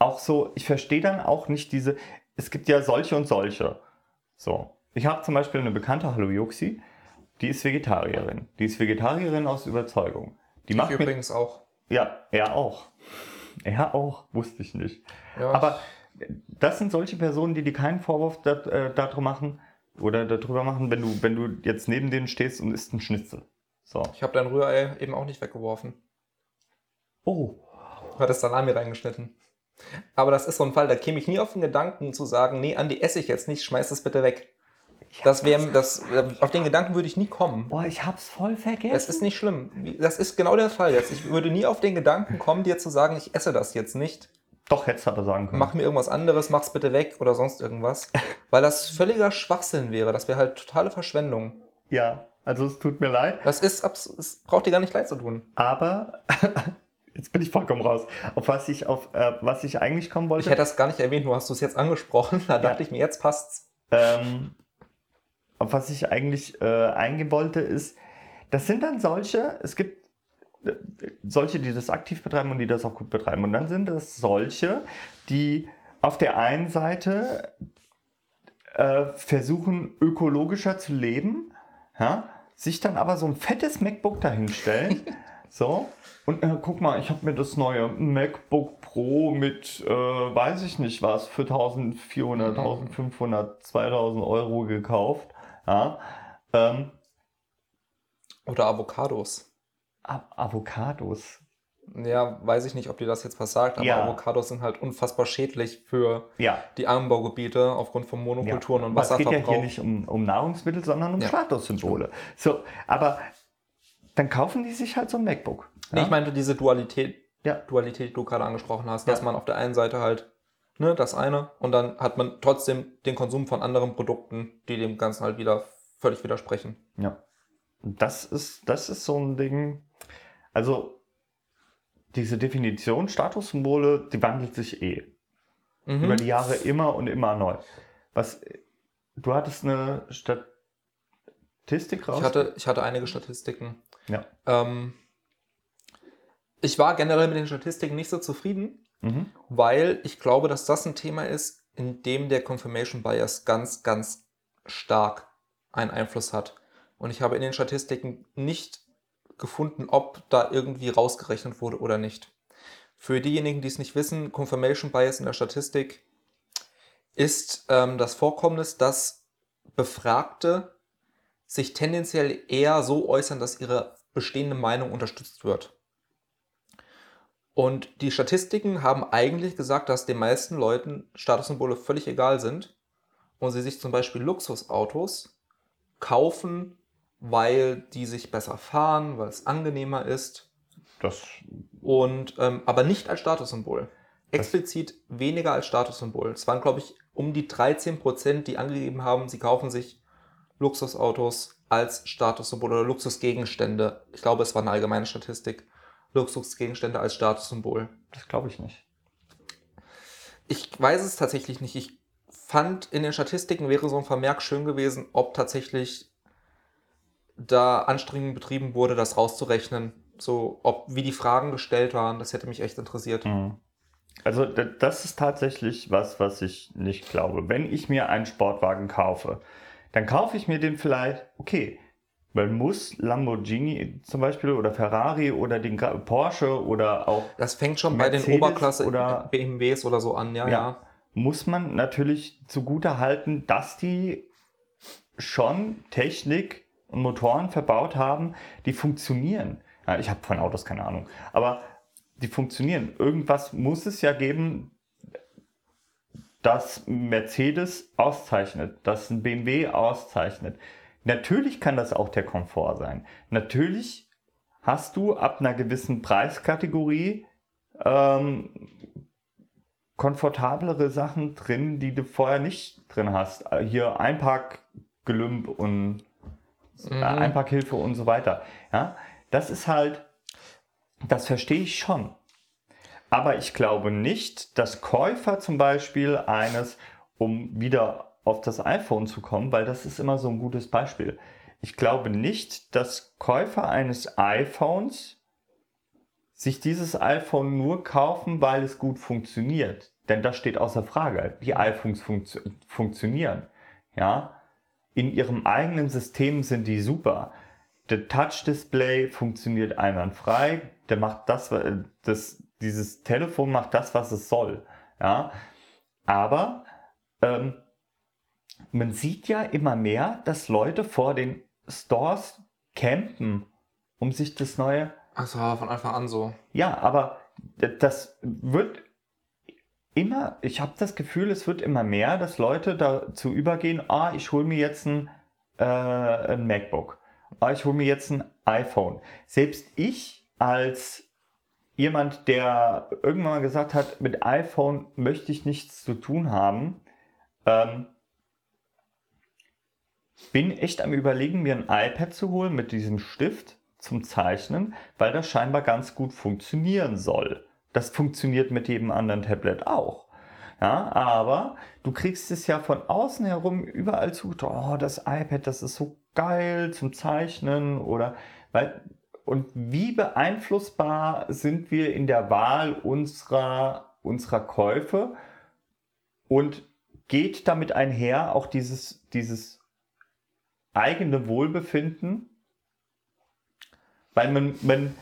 Auch so, ich verstehe dann auch nicht diese, es gibt ja solche und solche. So, ich habe zum Beispiel eine bekannte Hallo Juxi die ist Vegetarierin. Die ist Vegetarierin aus Überzeugung. Die Ich macht mit, übrigens auch. ja, er auch. Er auch, wusste ich nicht. Ja. Aber das sind solche Personen, die dir keinen Vorwurf dat, äh, darüber machen oder darüber machen, wenn du, wenn du jetzt neben denen stehst und isst ein Schnitzel. So. Ich habe dein Rührei eben auch nicht weggeworfen. Oh. Du hattest Salami reingeschnitten. Aber das ist so ein Fall, da käme ich nie auf den Gedanken zu sagen, nee, Andi, esse ich jetzt nicht, schmeiß das bitte weg. Das wäre, das, auf den Gedanken würde ich nie kommen. Boah, ich hab's voll vergessen. Das ist nicht schlimm. Das ist genau der Fall jetzt. Ich würde nie auf den Gedanken kommen, dir zu sagen, ich esse das jetzt nicht. Doch, hättest du aber sagen können. Mach mir irgendwas anderes, mach's bitte weg oder sonst irgendwas. Weil das völliger Schwachsinn wäre. Das wäre halt totale Verschwendung. Ja, also es tut mir leid. Das ist, es braucht dir gar nicht leid zu tun. Aber jetzt bin ich vollkommen raus. Auf was ich, auf, äh, was ich eigentlich kommen wollte. Ich hätte das gar nicht erwähnt, nur hast du es jetzt angesprochen. Da dachte ich mir, jetzt passt's. Ähm, auf was ich eigentlich äh, eingehen wollte, ist, das sind dann solche, es gibt solche, die das aktiv betreiben und die das auch gut betreiben. Und dann sind es solche, die auf der einen Seite äh, versuchen, ökologischer zu leben, ja, sich dann aber so ein fettes MacBook dahinstellen. so. Und äh, guck mal, ich habe mir das neue MacBook Pro mit, äh, weiß ich nicht was, für 1400, 1500, 2000 Euro gekauft. Ja. Ähm, Oder Avocados. Avocados. Ja, weiß ich nicht, ob dir das jetzt was sagt, aber Ja. Avocados sind halt unfassbar schädlich für Ja. die Anbaugebiete aufgrund von Monokulturen und Aber Es geht ja Wasserverbrauch. hier nicht um, um Nahrungsmittel, sondern um Ja. Statussymbole. So, aber dann kaufen die sich halt so ein MacBook. Nee, ja? ich meinte diese Dualität, Ja. Dualität, die du gerade angesprochen hast, Ja. dass man auf der einen Seite halt ne, das eine und dann hat man trotzdem den Konsum von anderen Produkten, die dem Ganzen halt wieder völlig widersprechen. Ja. Das ist, das ist so ein Ding. Also, diese Definition Statussymbole, die wandelt sich eh. Mhm. Über die Jahre immer und immer neu. Was, du hattest eine Statistik raus? Ich hatte, ich hatte einige Statistiken. Ja. Ähm, ich war generell mit den Statistiken nicht so zufrieden, Mhm. weil ich glaube, dass das ein Thema ist, in dem der Confirmation Bias ganz, ganz stark einen Einfluss hat. Und ich habe in den Statistiken nicht gefunden, ob da irgendwie rausgerechnet wurde oder nicht. Für diejenigen, die es nicht wissen, Confirmation Bias in der Statistik ist ähm, das Vorkommnis, dass Befragte sich tendenziell eher so äußern, dass ihre bestehende Meinung unterstützt wird. Und die Statistiken haben eigentlich gesagt, dass den meisten Leuten Statussymbole völlig egal sind und sie sich zum Beispiel Luxusautos kaufen, weil die sich besser fahren, weil es angenehmer ist Das, und ähm, aber nicht als Statussymbol. Explizit weniger als Statussymbol. Es waren, glaube ich, um die 13 Prozent, die angegeben haben, sie kaufen sich Luxusautos als Statussymbol oder Luxusgegenstände. Ich glaube, es war eine allgemeine Statistik. Luxusgegenstände als Statussymbol. das glaube ich nicht. Ich weiß es tatsächlich nicht. Ich fand, in den Statistiken wäre so ein Vermerk schön gewesen, ob tatsächlich da Anstrengungen betrieben wurde, das rauszurechnen. So, ob, wie die Fragen gestellt waren, das hätte mich echt interessiert. Mhm. Also das ist tatsächlich was, was ich nicht glaube. Wenn ich mir einen Sportwagen kaufe, dann kaufe ich mir den vielleicht, okay, weil muss Lamborghini zum Beispiel oder Ferrari oder den Porsche oder auch, Das fängt schon bei den Mercedes Oberklasse oder- BMWs oder so an, ja, Ja. ja. muss man natürlich zugute halten, dass die schon Technik Motoren verbaut haben, die funktionieren. Ja, ich habe von Autos keine Ahnung, aber die funktionieren. Irgendwas muss es ja geben, das Mercedes auszeichnet, das ein BMW auszeichnet. Natürlich kann das auch der Komfort sein. Natürlich hast du ab einer gewissen Preiskategorie ähm, komfortablere Sachen drin, die du vorher nicht drin hast. Hier Einparkgelümp und Mhm. Einparkhilfe und so weiter. Ja, das ist halt, das verstehe ich schon. Aber ich glaube nicht, dass Käufer zum Beispiel eines, um wieder auf das iPhone zu kommen, weil das ist immer so ein gutes Beispiel. Ich glaube nicht, dass Käufer eines iPhones sich dieses iPhone nur kaufen, weil es gut funktioniert. Denn das steht außer Frage. Die iPhones funktio funktionieren. Ja. In ihrem eigenen System sind die super. Der Touch-Display funktioniert einwandfrei. Der macht das, das, dieses Telefon macht das, was es soll. Ja, aber ähm, man sieht ja immer mehr, dass Leute vor den Stores campen, um sich das neue. Das war von Anfang an so. Ja, aber das wird immer, ich habe das Gefühl, es wird immer mehr, dass Leute dazu übergehen, ah, ich hole mir jetzt ein, äh, ein MacBook, ah, ich hole mir jetzt ein iPhone. Selbst ich als jemand, der irgendwann mal gesagt hat, mit iPhone möchte ich nichts zu tun haben, ähm, bin echt am überlegen, mir ein iPad zu holen mit diesem Stift zum Zeichnen, weil das scheinbar ganz gut funktionieren soll. Das funktioniert mit jedem anderen Tablet auch. Ja, aber du kriegst es ja von außen herum überall zu, oh, das iPad, das ist so geil zum Zeichnen oder weil und wie beeinflussbar sind wir in der Wahl unserer, unserer Käufe und geht damit einher auch dieses, dieses eigene Wohlbefinden? Weil man, man,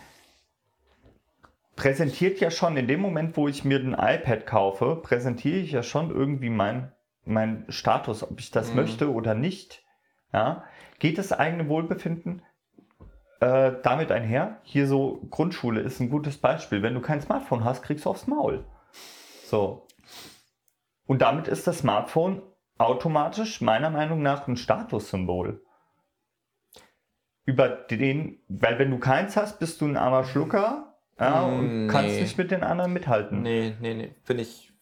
präsentiert ja schon, in dem Moment, wo ich mir ein iPad kaufe, präsentiere ich ja schon irgendwie meinen mein Status, ob ich das mhm. möchte oder nicht. Ja? Geht das eigene Wohlbefinden äh, damit einher? Hier so Grundschule ist ein gutes Beispiel. Wenn du kein Smartphone hast, kriegst du aufs Maul. So. Und damit ist das Smartphone automatisch meiner Meinung nach ein Statussymbol. Über den, weil wenn du keins hast, bist du ein armer Schlucker ja, und nee. kannst nicht mit den anderen mithalten. Nee, nee, nee, finde ich,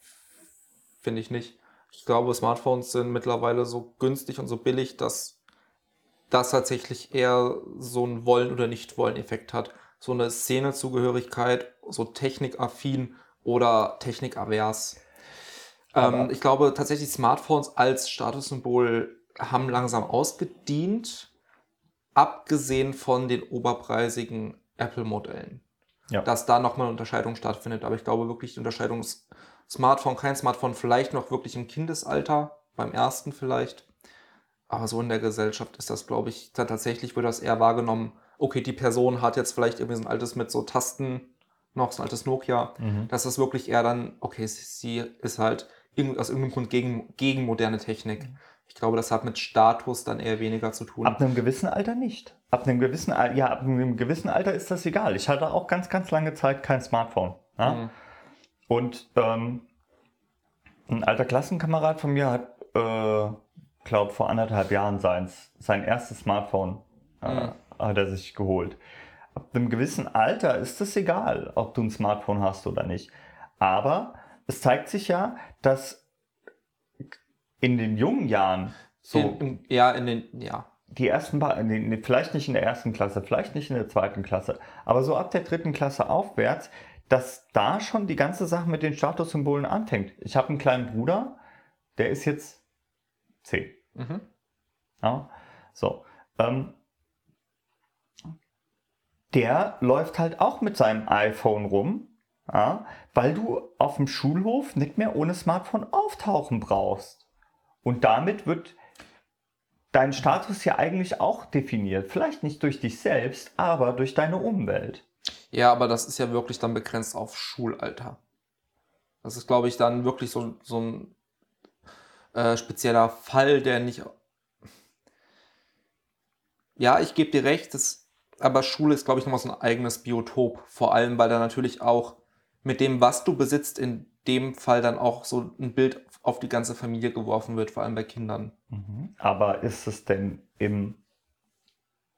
finde ich nicht. Ich glaube, Smartphones sind mittlerweile so günstig und so billig, dass das tatsächlich eher so ein Wollen- oder Nicht-Wollen-Effekt hat. So eine Szenezugehörigkeit, so technikaffin oder technikavers. Ähm, ich glaube tatsächlich, Smartphones als Statussymbol haben langsam ausgedient, abgesehen von den oberpreisigen Apple-Modellen ja. dass da nochmal eine Unterscheidung stattfindet. Aber ich glaube wirklich, die Unterscheidung ist Smartphone, kein Smartphone, vielleicht noch wirklich im Kindesalter, beim ersten vielleicht. Aber so in der Gesellschaft ist das, glaube ich, tatsächlich wird das eher wahrgenommen, okay, die Person hat jetzt vielleicht irgendwie so ein altes mit so Tasten, noch so ein altes Nokia. Mhm. Das ist wirklich eher dann, okay, sie ist halt aus irgendeinem Grund gegen, gegen moderne Technik. Mhm. Ich glaube, das hat mit Status dann eher weniger zu tun. Ab einem gewissen Alter nicht. Ab einem gewissen Alter, ja, ab einem gewissen Alter ist das egal. Ich hatte auch ganz, ganz lange Zeit kein Smartphone. Ja? Mhm. Und ähm, ein alter Klassenkamerad von mir hat, äh, glaube vor anderthalb Jahren seins, sein erstes Smartphone äh, mhm. hat er sich geholt. Ab einem gewissen Alter ist es egal, ob du ein Smartphone hast oder nicht. Aber es zeigt sich ja, dass in den jungen Jahren so. In, in, ja, in den, ja. Die ersten paar, vielleicht nicht in der ersten Klasse, vielleicht nicht in der zweiten Klasse, aber so ab der dritten Klasse aufwärts, dass da schon die ganze Sache mit den Statussymbolen anfängt. Ich habe einen kleinen Bruder, der ist jetzt 10. Mhm. Ja, so. Ähm, der läuft halt auch mit seinem iPhone rum, ja, weil du auf dem Schulhof nicht mehr ohne Smartphone auftauchen brauchst. Und damit wird dein Status ja eigentlich auch definiert. Vielleicht nicht durch dich selbst, aber durch deine Umwelt. Ja, aber das ist ja wirklich dann begrenzt auf Schulalter. Das ist, glaube ich, dann wirklich so, so ein äh, spezieller Fall, der nicht. Ja, ich gebe dir recht, das, aber Schule ist, glaube ich, nochmal so ein eigenes Biotop. Vor allem, weil da natürlich auch mit dem, was du besitzt, in dem Fall dann auch so ein Bild auf die ganze Familie geworfen wird, vor allem bei Kindern. Mhm. Aber ist es denn im,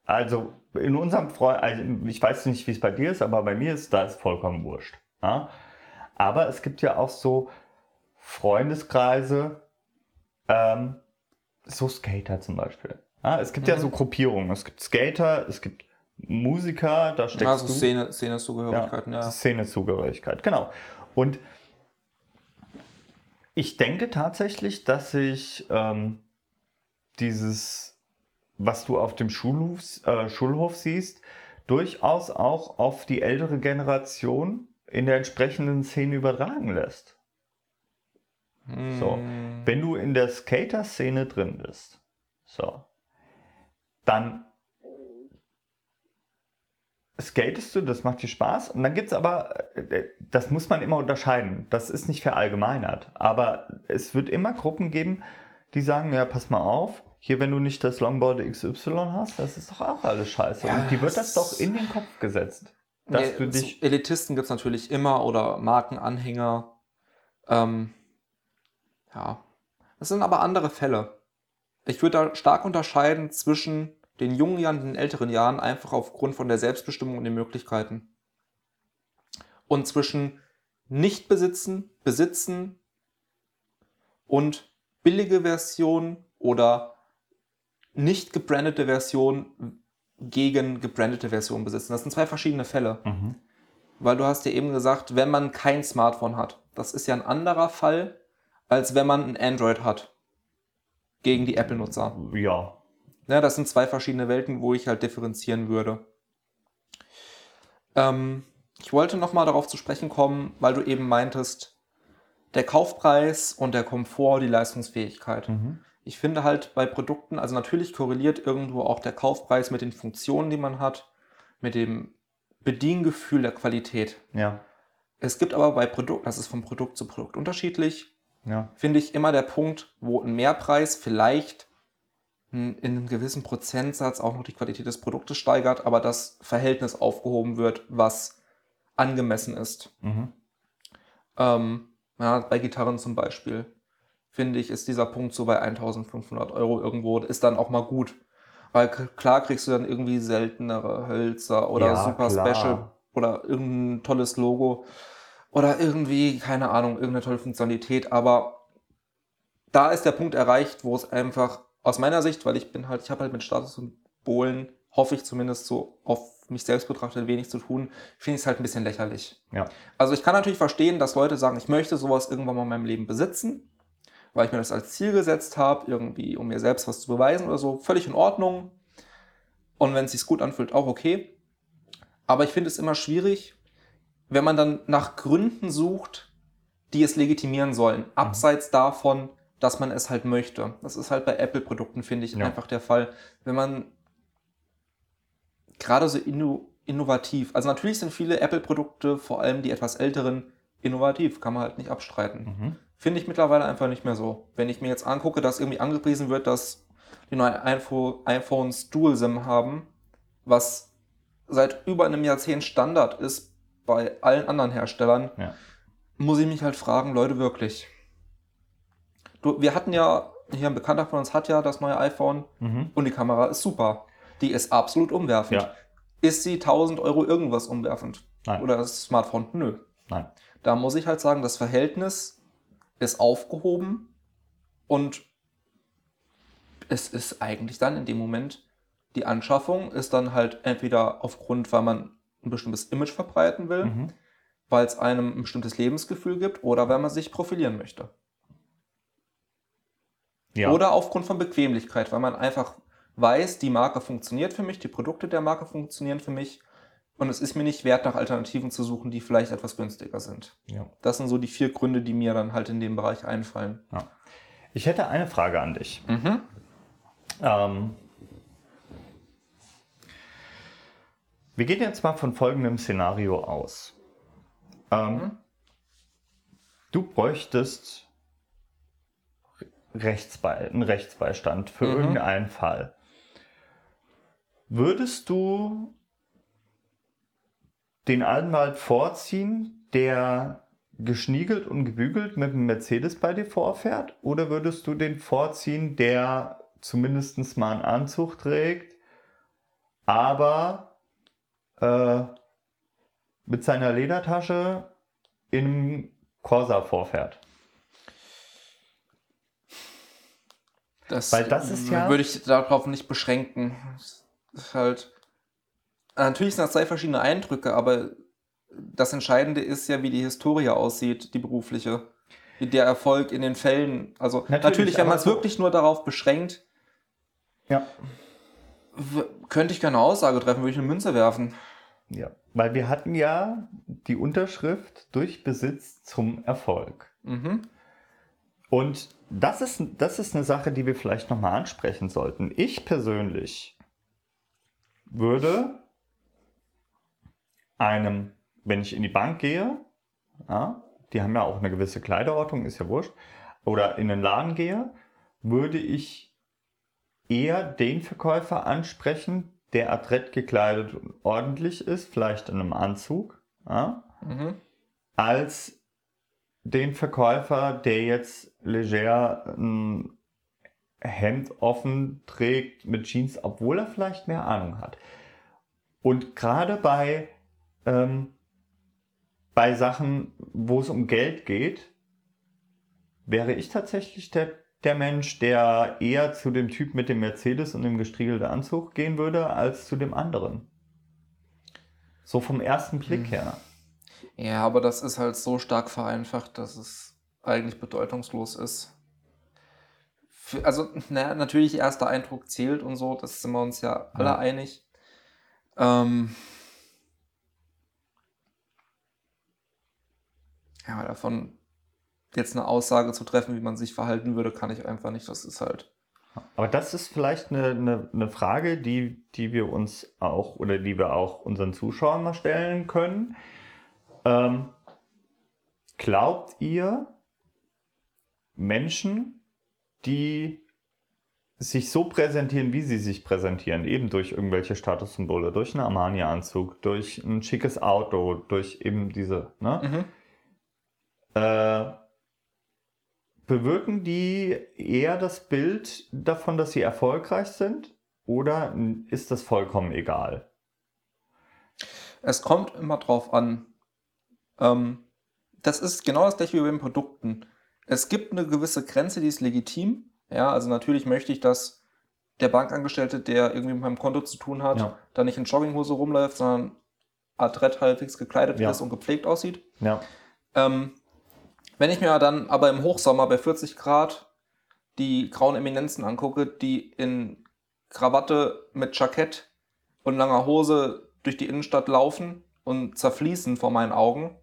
also in unserem Freund, also ich weiß nicht, wie es bei dir ist, aber bei mir ist das vollkommen wurscht. Ja? Aber es gibt ja auch so Freundeskreise, ähm, so Skater zum Beispiel. Ja? Es gibt mhm. ja so Gruppierungen. Es gibt Skater, es gibt Musiker, da steckst also du. Szene, Szene-Zugehörigkeiten, ja. ja. Szene-Zugehörigkeit, genau. Und ich denke tatsächlich, dass sich ähm, dieses, was du auf dem Schulhof, äh, Schulhof siehst, durchaus auch auf die ältere Generation in der entsprechenden Szene übertragen lässt. Mm. So, hm. wenn du in der Skater-Szene drin bist, so, dann skatest du, das macht dir Spaß. Und dann gibt es aber, äh, das muss man immer unterscheiden. Das ist nicht verallgemeinert. Aber es wird immer Gruppen geben, die sagen, ja, pass mal auf, hier, wenn du nicht das Longboard XY hast, das ist doch auch alles scheiße. Ja, Und die wird das doch in den Kopf gesetzt. Dass Nee, du dich. Elitisten gibt es natürlich immer oder Markenanhänger. Ähm, ja. Das sind aber andere Fälle. Ich würde da stark unterscheiden zwischen den jungen Jahren den älteren Jahren, einfach aufgrund von der Selbstbestimmung und den Möglichkeiten. Und zwischen nicht besitzen, besitzen und billige Version oder nicht gebrandete Version gegen gebrandete Version besitzen. Das sind zwei verschiedene Fälle. Mhm. Weil du hast ja eben gesagt, wenn man kein Smartphone hat. Das ist ja ein anderer Fall, als wenn man ein Android hat. Gegen die Apple-Nutzer. Ja. Ja, das sind zwei verschiedene Welten, wo ich halt differenzieren würde. Ähm, ich wollte nochmal darauf zu sprechen kommen, weil du eben meintest, der Kaufpreis und der Komfort, die Leistungsfähigkeit. Mhm. Ich finde halt bei Produkten, also natürlich korreliert irgendwo auch der Kaufpreis mit den Funktionen, die man hat, mit dem Bediengefühl der Qualität. Ja. Es gibt aber bei Produkten, das ist von Produkt zu Produkt unterschiedlich, Ja. finde ich immer der Punkt, wo ein Mehrpreis vielleicht in in einem gewissen Prozentsatz auch noch die Qualität des Produktes steigert, aber das Verhältnis aufgehoben wird, was angemessen ist. Mhm. Ähm, ja, bei Gitarren zum Beispiel, finde ich, ist dieser Punkt so bei 1500 Euro irgendwo, ist dann auch mal gut. Weil klar kriegst du dann irgendwie seltenere Hölzer oder Ja, super klar. Special oder irgendein tolles Logo oder irgendwie, keine Ahnung, irgendeine tolle Funktionalität, aber da ist der Punkt erreicht, wo es einfach aus meiner Sicht, weil ich bin halt, ich habe halt mit Statussymbolen, hoffe ich zumindest so auf mich selbst betrachtet wenig zu tun, finde ich es halt ein bisschen lächerlich. Ja. Also ich kann natürlich verstehen, dass Leute sagen, ich möchte sowas irgendwann mal in meinem Leben besitzen, weil ich mir das als Ziel gesetzt habe, irgendwie, um mir selbst was zu beweisen oder so. Völlig in Ordnung. Und wenn es sich gut anfühlt, auch okay. Aber ich finde es immer schwierig, wenn man dann nach Gründen sucht, die es legitimieren sollen, abseits davon, dass man es halt möchte. Das ist halt bei Apple-Produkten, finde ich, Ja. einfach der Fall. Wenn man gerade so inno innovativ, also natürlich sind viele Apple-Produkte, vor allem die etwas älteren, innovativ, kann man halt nicht abstreiten. Mhm. Finde ich mittlerweile einfach nicht mehr so. Wenn ich mir jetzt angucke, dass irgendwie angepriesen wird, dass die neuen iPhone, iPhones Dual-SIM haben, was seit über einem Jahrzehnt Standard ist bei allen anderen Herstellern, Ja. muss ich mich halt fragen, Leute, wirklich. Du, wir hatten ja, hier ein Bekannter von uns hat ja das neue iPhone Mhm. und die Kamera ist super. Die ist absolut umwerfend. Ja. Ist sie 1000 Euro irgendwas umwerfend? Nein. Oder das Smartphone? Nö. Nein. Da muss ich halt sagen, das Verhältnis ist aufgehoben und es ist eigentlich dann in dem Moment, die Anschaffung ist dann halt entweder aufgrund, weil man ein bestimmtes Image verbreiten will, Mhm. weil es einem ein bestimmtes Lebensgefühl gibt oder weil man sich profilieren möchte. Ja. Oder aufgrund von Bequemlichkeit, weil man einfach weiß, die Marke funktioniert für mich, die Produkte der Marke funktionieren für mich und es ist mir nicht wert, nach Alternativen zu suchen, die vielleicht etwas günstiger sind. ja. Das sind so die vier Gründe, die mir dann halt in dem Bereich einfallen. Ich hätte eine Frage an dich. Mhm. Ähm, wir gehen jetzt mal von folgendem Szenario aus. Ähm, Mhm. Du bräuchtest Rechtsbe einen Rechtsbeistand für Mhm. irgendeinen Fall. Würdest du den Anwalt vorziehen, der geschniegelt und gebügelt mit einem Mercedes bei dir vorfährt? Oder würdest du den vorziehen, der zumindest mal einen Anzug trägt, aber äh, mit seiner Ledertasche in einem Corsa vorfährt? Das, Weil das ist ja- Würde ich darauf nicht beschränken. Ist halt. Natürlich sind das zwei verschiedene Eindrücke, aber das Entscheidende ist ja, wie die Historie aussieht, die berufliche. Wie der Erfolg in den Fällen. Also Natürlich, natürlich, wenn man es so- wirklich nur darauf beschränkt, Ja. könnte ich keine Aussage treffen, würde ich eine Münze werfen. Ja, weil wir hatten ja die Unterschrift durch Besitz zum Erfolg. Mhm. Und das ist, das ist eine Sache, die wir vielleicht nochmal ansprechen sollten. Ich persönlich würde einem, wenn ich in die Bank gehe, ja, die haben ja auch eine gewisse Kleiderordnung, ist ja wurscht, oder in den Laden gehe, würde ich eher den Verkäufer ansprechen, der adrett gekleidet und ordentlich ist, vielleicht in einem Anzug, ja, Mhm. als den Verkäufer, der jetzt leger ein Hemd offen trägt mit Jeans, obwohl er vielleicht mehr Ahnung hat. Und gerade bei, ähm, bei Sachen, wo es um Geld geht, wäre ich tatsächlich der, der Mensch, der eher zu dem Typ mit dem Mercedes und dem gestriegelten Anzug gehen würde, als zu dem anderen. So vom ersten Blick Hm. her. Ja, aber das ist halt so stark vereinfacht, dass es eigentlich bedeutungslos ist. Für, also, naja, natürlich erster Eindruck zählt und so, das sind wir uns ja alle Ja. einig. Ähm, ja, aber davon jetzt eine Aussage zu treffen, wie man sich verhalten würde, kann ich einfach nicht. Das ist halt. Aber das ist vielleicht eine, eine, eine Frage, die, die wir uns auch oder die wir auch unseren Zuschauern mal stellen können. Ähm, glaubt ihr, Menschen, die sich so präsentieren, wie sie sich präsentieren, eben durch irgendwelche Statussymbole, durch einen Armani-Anzug, durch ein schickes Auto, durch eben diese, ne? Mhm. Äh, bewirken die eher das Bild davon, dass sie erfolgreich sind? Oder ist das vollkommen egal? Es kommt immer drauf an. Ähm, das ist genau das gleiche wie bei den Produkten. Es gibt eine gewisse Grenze, die ist legitim. Ja, also natürlich möchte ich, dass der Bankangestellte, der irgendwie mit meinem Konto zu tun hat, Ja. da nicht in Jogginghose rumläuft, sondern adrett halbwegs gekleidet Ja. ist und gepflegt aussieht. Ja, Ähm, wenn ich mir dann aber im Hochsommer bei 40 Grad die grauen Eminenzen angucke, die in Krawatte mit Jackett und langer Hose durch die Innenstadt laufen und zerfließen vor meinen Augen,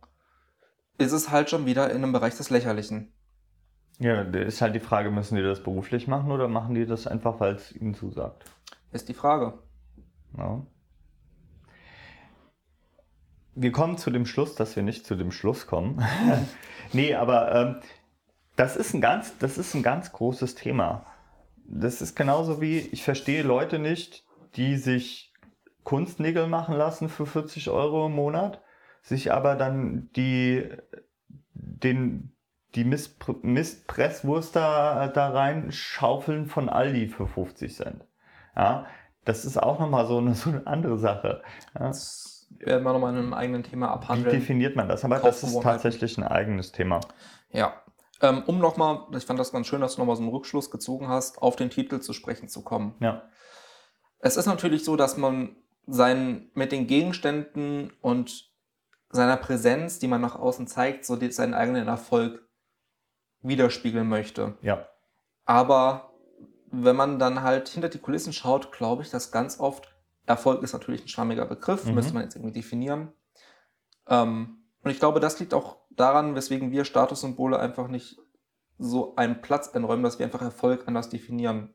ist es halt schon wieder in einem Bereich des Lächerlichen. ja, ist halt die Frage, müssen die das beruflich machen oder machen die das einfach, weil es ihnen zusagt? Ist die Frage. Ja. Wir kommen zu dem Schluss, dass wir nicht zu dem Schluss kommen. nee, aber ähm, das, ist ein ganz, das ist ein ganz großes Thema. Das ist genauso wie, ich verstehe Leute nicht, die sich Kunstnägel machen lassen für 40 Euro im Monat, sich aber dann die, den, die Mist, Mistpresswurst da, da rein schaufeln von Aldi für 50 Cent. Ja, das ist auch nochmal so eine, so eine andere Sache. Ja. Das werden wir nochmal in einem eigenen Thema Wie abhandeln. definiert man das? Aber das ist tatsächlich ein eigenes Thema. Ja. Ähm, um nochmal, ich fand das ganz schön, dass du nochmal so einen Rückschluss gezogen hast, auf den Titel zu sprechen zu kommen. Ja, Es ist natürlich so, dass man sein, mit den Gegenständen und seiner Präsenz, die man nach außen zeigt, so seinen eigenen Erfolg widerspiegeln möchte. ja, Aber wenn man dann halt hinter die Kulissen schaut, glaube ich, dass ganz oft Erfolg ist natürlich ein schwammiger Begriff, Mhm. müsste man jetzt irgendwie definieren. Ähm, und ich glaube, das liegt auch daran, weswegen wir Statussymbole einfach nicht so einen Platz einräumen, dass wir einfach Erfolg anders definieren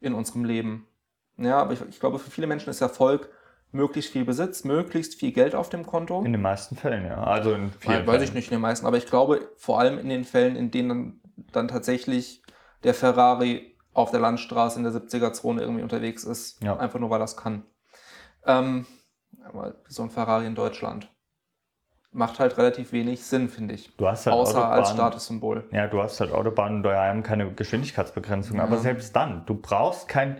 in unserem Leben. Ja, aber ich, ich glaube, für viele Menschen ist Erfolg möglichst viel Besitz, möglichst viel Geld auf dem Konto. in den meisten Fällen, ja. Also in vielen Nein, weiß ich Fällen. nicht in den meisten, aber ich glaube vor allem in den Fällen, in denen dann, dann tatsächlich der Ferrari auf der Landstraße in der 70er-Zone irgendwie unterwegs ist, Ja. einfach nur weil das kann. Ähm, aber so ein Ferrari in Deutschland macht halt relativ wenig Sinn, finde ich. Du hast halt Außer als Autobahnen- Statussymbol. Ja, du hast halt Autobahnen, die haben keine Geschwindigkeitsbegrenzung. Ja. Aber selbst dann, du brauchst kein.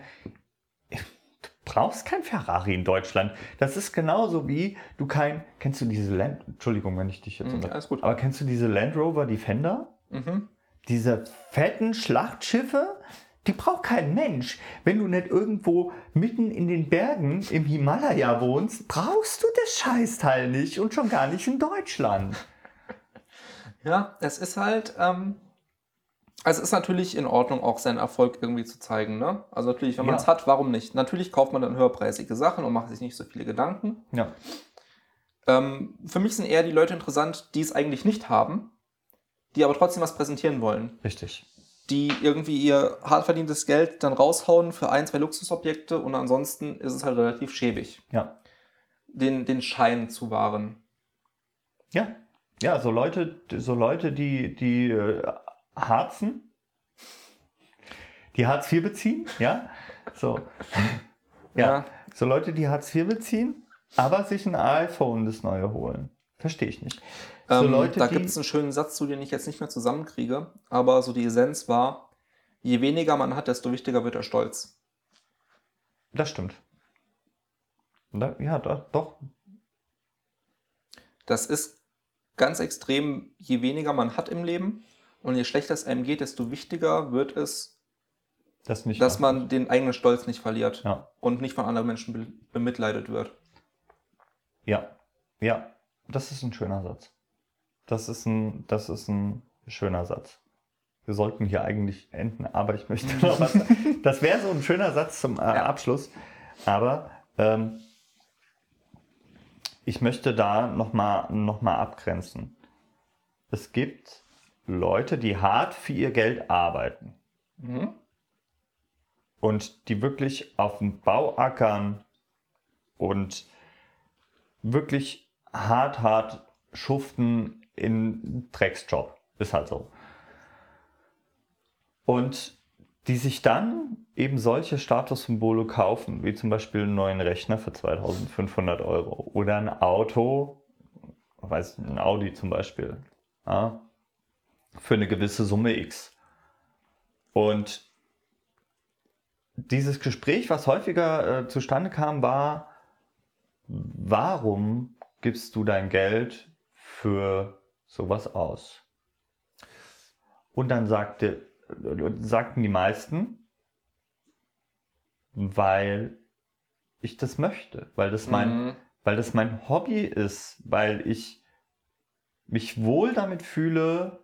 Brauchst kein Ferrari in Deutschland. Das ist genauso wie du kein. Kennst du diese Land. Entschuldigung, wenn ich dich jetzt Mhm, alles gut. Aber kennst du diese Land Rover Defender? Mhm. Diese fetten Schlachtschiffe? Die braucht kein Mensch. Wenn du nicht irgendwo mitten in den Bergen im Himalaya wohnst, brauchst du das Scheißteil nicht und schon gar nicht in Deutschland. Ja, es ist halt, ähm, also es ist natürlich in Ordnung, auch seinen Erfolg irgendwie zu zeigen, ne? Also natürlich, wenn man es Ja. hat, warum nicht? Natürlich kauft man dann höherpreisige Sachen und macht sich nicht so viele Gedanken. Ja. Ähm, für mich sind eher die Leute interessant, die es eigentlich nicht haben, die aber trotzdem was präsentieren wollen. Richtig. die irgendwie ihr hart verdientes Geld dann raushauen für ein, zwei Luxusobjekte und ansonsten ist es halt relativ schäbig, Ja. den, den Schein zu wahren. Ja. Ja, so Leute, so Leute, die, die äh, harzen, die Hartz IV beziehen, ja. So. Ja. Ja. So Leute, die Hartz IV beziehen, aber sich ein iPhone das neue holen. Verstehe ich nicht. So Ähm, Leute, da gibt es einen schönen Satz zu, den ich jetzt nicht mehr zusammenkriege, aber so die Essenz war, je weniger man hat, desto wichtiger wird der Stolz. Das stimmt. Ja, doch. Das ist ganz extrem, je weniger man hat im Leben und je schlechter es einem geht, desto wichtiger wird es, Das dass man den eigenen Stolz nicht verliert Ja. und nicht von anderen Menschen be bemitleidet wird. Ja. Ja. Das ist ein schöner Satz. Das ist ein, das ist ein schöner Satz. Wir sollten hier eigentlich enden, aber ich möchte noch was. Das wäre so ein schöner Satz zum äh, Ja. Abschluss. Aber ähm, ich möchte da nochmal noch mal abgrenzen. Es gibt Leute, die hart für ihr Geld arbeiten. Mhm. und die wirklich auf dem Bau ackern und wirklich hart, hart schuften in Drecksjob. Ist halt so. Und die sich dann eben solche Statussymbole kaufen, wie zum Beispiel einen neuen Rechner für 2500 Euro oder ein Auto, weiß ein Audi zum Beispiel, ja, für eine gewisse Summe X. Und dieses Gespräch, was häufiger äh, zustande kam, war, warum gibst du dein Geld für sowas aus? Und dann sagte, äh, sagten die meisten, weil ich das möchte, weil das mein, Mhm. weil das mein Hobby ist, weil ich mich wohl damit fühle,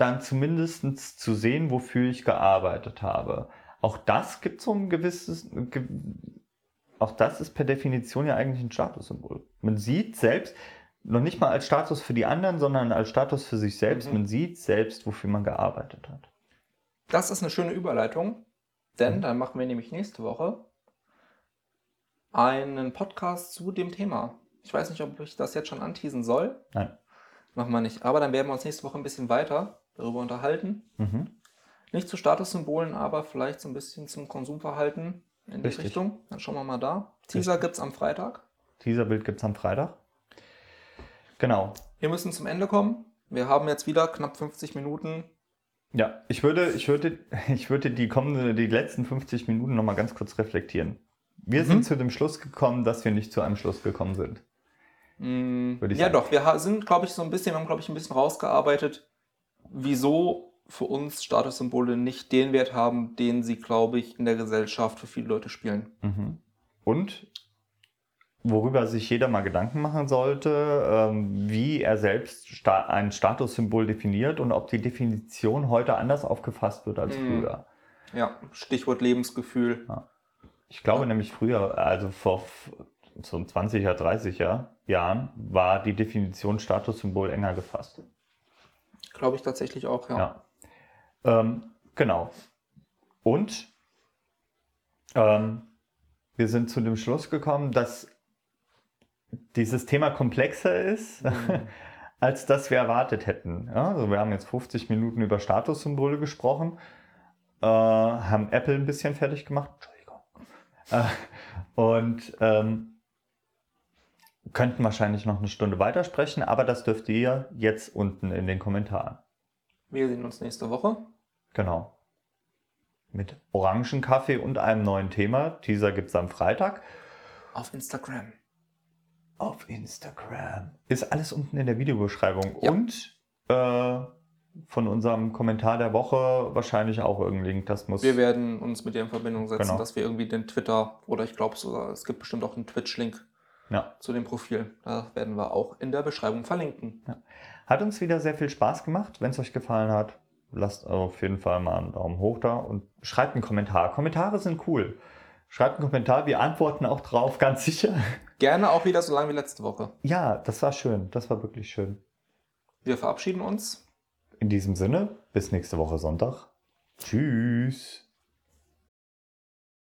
dann zumindest zu sehen, wofür ich gearbeitet habe. Auch das gibt so ein gewisses, ge- auch das ist per Definition ja eigentlich ein Statussymbol. Man sieht selbst, noch nicht mal als Status für die anderen, sondern als Status für sich selbst, Mhm. man sieht selbst, wofür man gearbeitet hat. Das ist eine schöne Überleitung, denn Mhm. dann machen wir nämlich nächste Woche einen Podcast zu dem Thema. Ich weiß nicht, ob ich das jetzt schon anteasen soll. Nein. Machen wir nicht. Aber dann werden wir uns nächste Woche ein bisschen weiter darüber unterhalten. Mhm. Nicht zu Statussymbolen, aber vielleicht so ein bisschen zum Konsumverhalten in die Richtig. Richtung. Dann schauen wir mal da. Teaser gibt es am Freitag. Dieser Bild gibt es am Freitag. Genau. Wir müssen zum Ende kommen. Wir haben jetzt wieder knapp 50 Minuten. Ja, ich würde, ich würde, ich würde die kommende, die letzten 50 Minuten nochmal ganz kurz reflektieren. Wir Mhm. sind zu dem Schluss gekommen, dass wir nicht zu einem Schluss gekommen sind. Ich ja, sagen. doch. Wir sind, glaube ich, so ein bisschen, wir haben, glaube ich, ein bisschen rausgearbeitet, wieso für uns Statussymbole nicht den Wert haben, den sie, glaube ich, in der Gesellschaft für viele Leute spielen. Mhm. Und worüber sich jeder mal Gedanken machen sollte, ähm, wie er selbst ein Statussymbol definiert und ob die Definition heute anders aufgefasst wird als Mhm. früher. Ja, Stichwort Lebensgefühl. Ich glaube nämlich früher, also vor so 20er, 30er Jahren, war die Definition Statussymbol enger gefasst. Glaube ich tatsächlich auch, ja. Ja. Ähm, genau. Und ähm, wir sind zu dem Schluss gekommen, dass dieses Thema komplexer ist, Mhm. als das wir erwartet hätten. Ja, also wir haben jetzt 50 Minuten über Statussymbole gesprochen, äh, haben Apple ein bisschen fertig gemacht. Entschuldigung. Äh, und ähm, könnten wahrscheinlich noch eine Stunde weitersprechen, aber das dürft ihr jetzt unten in den Kommentaren. Wir sehen uns nächste Woche. Genau. Mit Orangenkaffee und einem neuen Thema. Teaser gibt es am Freitag. Auf Instagram. Auf Instagram. Ist alles unten in der Videobeschreibung. Ja. Und äh, von unserem Kommentar der Woche wahrscheinlich auch irgendein Link. Das muss. Wir werden uns mit dir in Verbindung setzen, Genau. dass wir irgendwie den Twitter oder ich glaube sogar, es gibt bestimmt auch einen Twitch-Link ja. zu dem Profil. Da werden wir auch in der Beschreibung verlinken. Hat uns wieder sehr viel Spaß gemacht. Wenn es euch gefallen hat, lasst auf jeden Fall mal einen Daumen hoch da und schreibt einen Kommentar. Kommentare sind cool. Schreibt einen Kommentar, wir antworten auch drauf, ganz sicher. Gerne auch wieder so lange wie letzte Woche. Ja, das war schön. Das war wirklich schön. Wir verabschieden uns. in diesem Sinne, bis nächste Woche Sonntag. Tschüss.